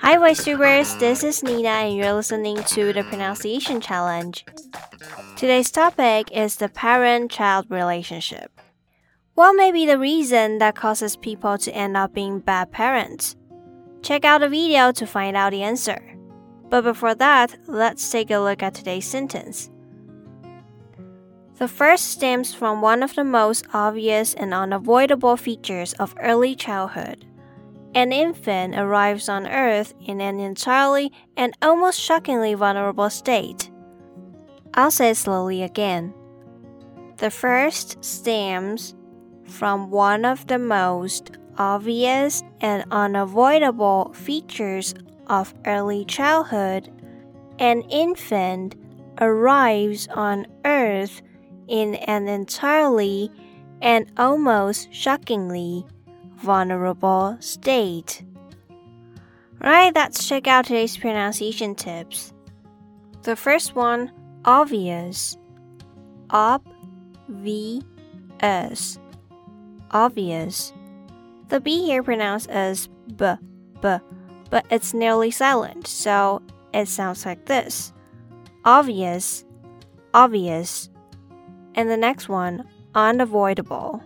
Hi, VoiceTubers, this is Nina, and you're listening to the Pronunciation Challenge. Today's topic is the parent child relationship. What may be the reason that causes people to end up being bad parents? Check out the video to find out the answer. But before that, let's take a look at today's sentence. The first stems from one of the most obvious and unavoidable features of early childhood. An infant arrives on Earth in an entirely and almost shockingly vulnerable state. I'll say slowly again. The first stems from one of the most obvious and unavoidable features of early childhood. An infant arrives on Earth in an entirely and almost shockingly vulnerable state. Right, let's check out today's pronunciation tips. The first one, obvious. Ob, v, s. Obvious. The B here pronounced as b, b, but it's nearly silent, so it sounds like this. Obvious, obvious. And the next one, unavoidable.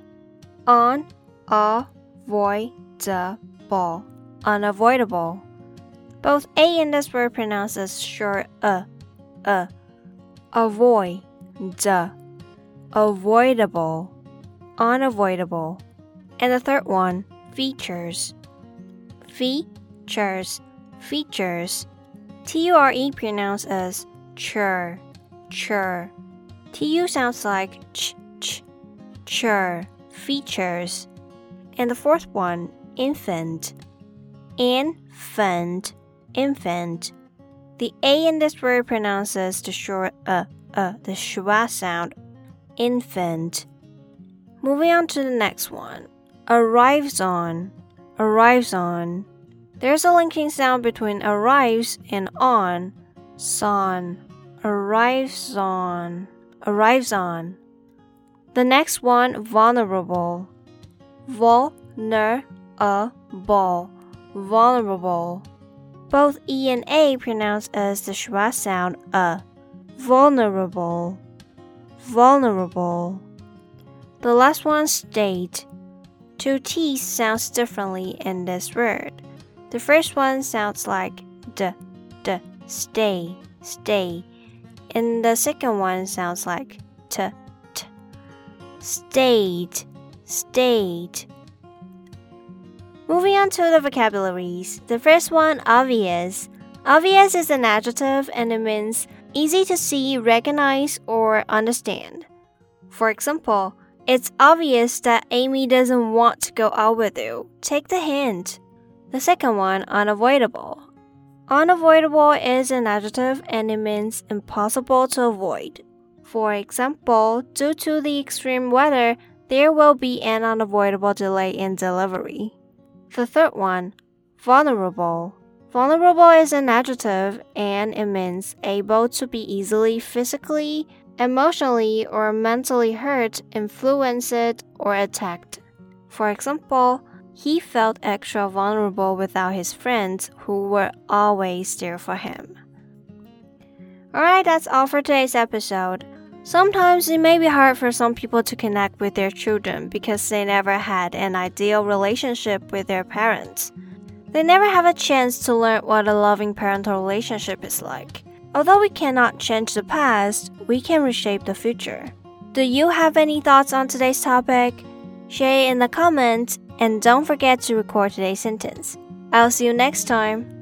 On, avoidable, unavoidable. Both A and S were pronounced as short uh, uh. Avoid, avoidable, unavoidable. And the third one, features. Features, features. T U R E pronounced as chur, chur. T U sounds like ch, ch, chur, features. And the fourth one, infant. Infant, infant. The A in this word pronounces the short uh, uh, the schwa sound, infant. Moving on to the next one, arrives on, arrives on. There's a linking sound between arrives and on, son, arrives on, arrives on. The next one, vulnerable, vulnerable, vulnerable. Both E and A pronounced as the schwa sound a, vulnerable, vulnerable. The last one, state. Two T's sounds differently in this word. The first one sounds like d, d, stay, stay. And the second one sounds like t, t. State, state. Moving on to the vocabularies. The first one, obvious. Obvious is an adjective and it means easy to see, recognize, or understand. For example, it's obvious that Amy doesn't want to go out with you. Take the hint. The second one, unavoidable. Unavoidable is an adjective and it means impossible to avoid. For example, due to the extreme weather, there will be an unavoidable delay in delivery. The third one, vulnerable. Vulnerable is an adjective and it means able to be easily physically emotionally or mentally hurt, influenced, or attacked. For example, he felt extra vulnerable without his friends who were always there for him. Alright, that's all for today's episode. Sometimes it may be hard for some people to connect with their children because they never had an ideal relationship with their parents. They never have a chance to learn what a loving parental relationship is like. Although we cannot change the past, we can reshape the future. Do you have any thoughts on today's topic? Share it in the comments and don't forget to record today's sentence. I'll see you next time.